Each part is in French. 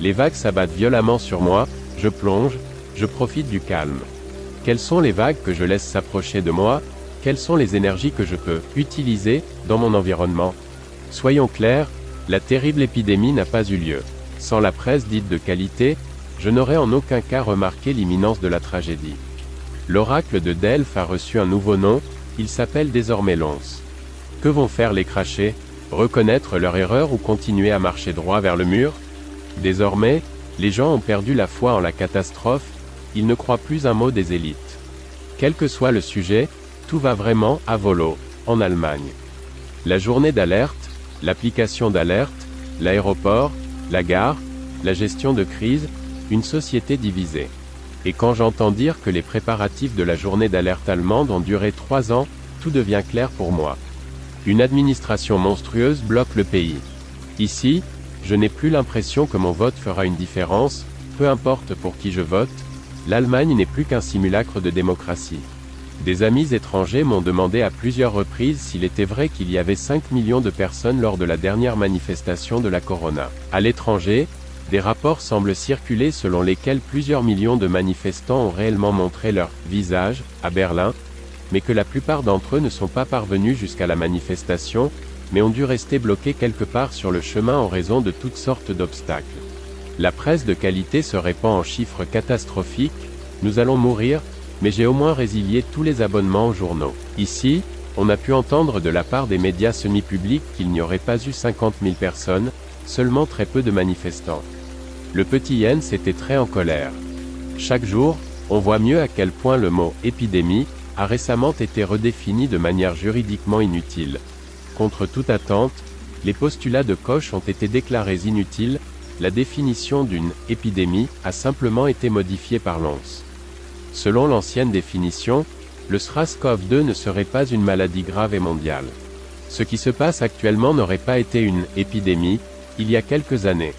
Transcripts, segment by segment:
les vagues s'abattent violemment sur moi, je plonge, je profite du calme. Quelles sont les vagues que je laisse s'approcher de moi? Quelles sont les énergies que je peux utiliser dans mon environnement? Soyons clairs, la terrible épidémie n'a pas eu lieu. Sans la presse dite de qualité, je n'aurais en aucun cas remarqué l'imminence de la tragédie. L'oracle de Delphes a reçu un nouveau nom, il s'appelle désormais Lons. Que vont faire les crachés? Reconnaître leur erreur ou continuer à marcher droit vers le mur? Désormais, les gens ont perdu la foi en la catastrophe, ils ne croient plus un mot des élites. Quel que soit le sujet, tout va vraiment à volo, en Allemagne. La journée d'alerte, l'application d'alerte, l'aéroport, la gare, la gestion de crise, une société divisée. Et quand j'entends dire que les préparatifs de la journée d'alerte allemande ont duré trois ans, tout devient clair pour moi. Une administration monstrueuse bloque le pays. Ici, je n'ai plus l'impression que mon vote fera une différence, peu importe pour qui je vote, l'Allemagne n'est plus qu'un simulacre de démocratie. Des amis étrangers m'ont demandé à plusieurs reprises s'il était vrai qu'il y avait 5 millions de personnes lors de la dernière manifestation de la Corona. À l'étranger, des rapports semblent circuler selon lesquels plusieurs millions de manifestants ont réellement montré leur visage à Berlin, mais que la plupart d'entre eux ne sont pas parvenus jusqu'à la manifestation, mais ont dû rester bloqués quelque part sur le chemin en raison de toutes sortes d'obstacles. La presse de qualité se répand en chiffres catastrophiques, nous allons mourir, mais j'ai au moins résilié tous les abonnements aux journaux. Ici, on a pu entendre de la part des médias semi-publics qu'il n'y aurait pas eu 50 000 personnes, seulement très peu de manifestants. Le petit Yen s'était très en colère. Chaque jour, on voit mieux à quel point le mot épidémie a récemment été redéfini de manière juridiquement inutile. Contre toute attente, les postulats de Koch ont été déclarés inutiles, la définition d'une épidémie a simplement été modifiée par l'ONS. Selon l'ancienne définition, le SRAS-CoV-2 ne serait pas une maladie grave et mondiale. Ce qui se passe actuellement n'aurait pas été une épidémie, il y a quelques années.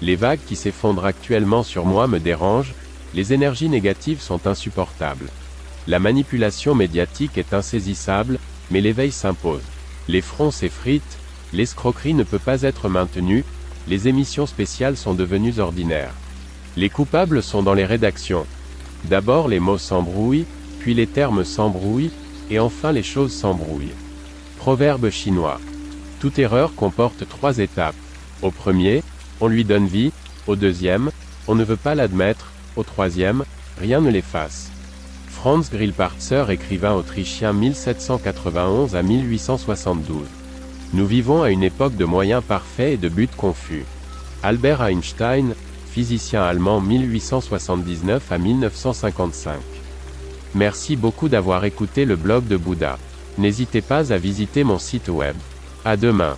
Les vagues qui s'effondrent actuellement sur moi me dérangent, les énergies négatives sont insupportables. La manipulation médiatique est insaisissable, mais l'éveil s'impose. Les fronts s'effritent, l'escroquerie ne peut pas être maintenue, les émissions spéciales sont devenues ordinaires. Les coupables sont dans les rédactions. D'abord les mots s'embrouillent, puis les termes s'embrouillent, et enfin les choses s'embrouillent. Proverbe chinois. Toute erreur comporte trois étapes. Au premier, on lui donne vie, au deuxième, on ne veut pas l'admettre, au troisième, rien ne l'efface. Franz Grillparzer, écrivain autrichien 1791 à 1872. Nous vivons à une époque de moyens parfaits et de buts confus. Albert Einstein, physicien allemand 1879 à 1955. Merci beaucoup d'avoir écouté le blog de Bouddha. N'hésitez pas à visiter mon site web. À demain.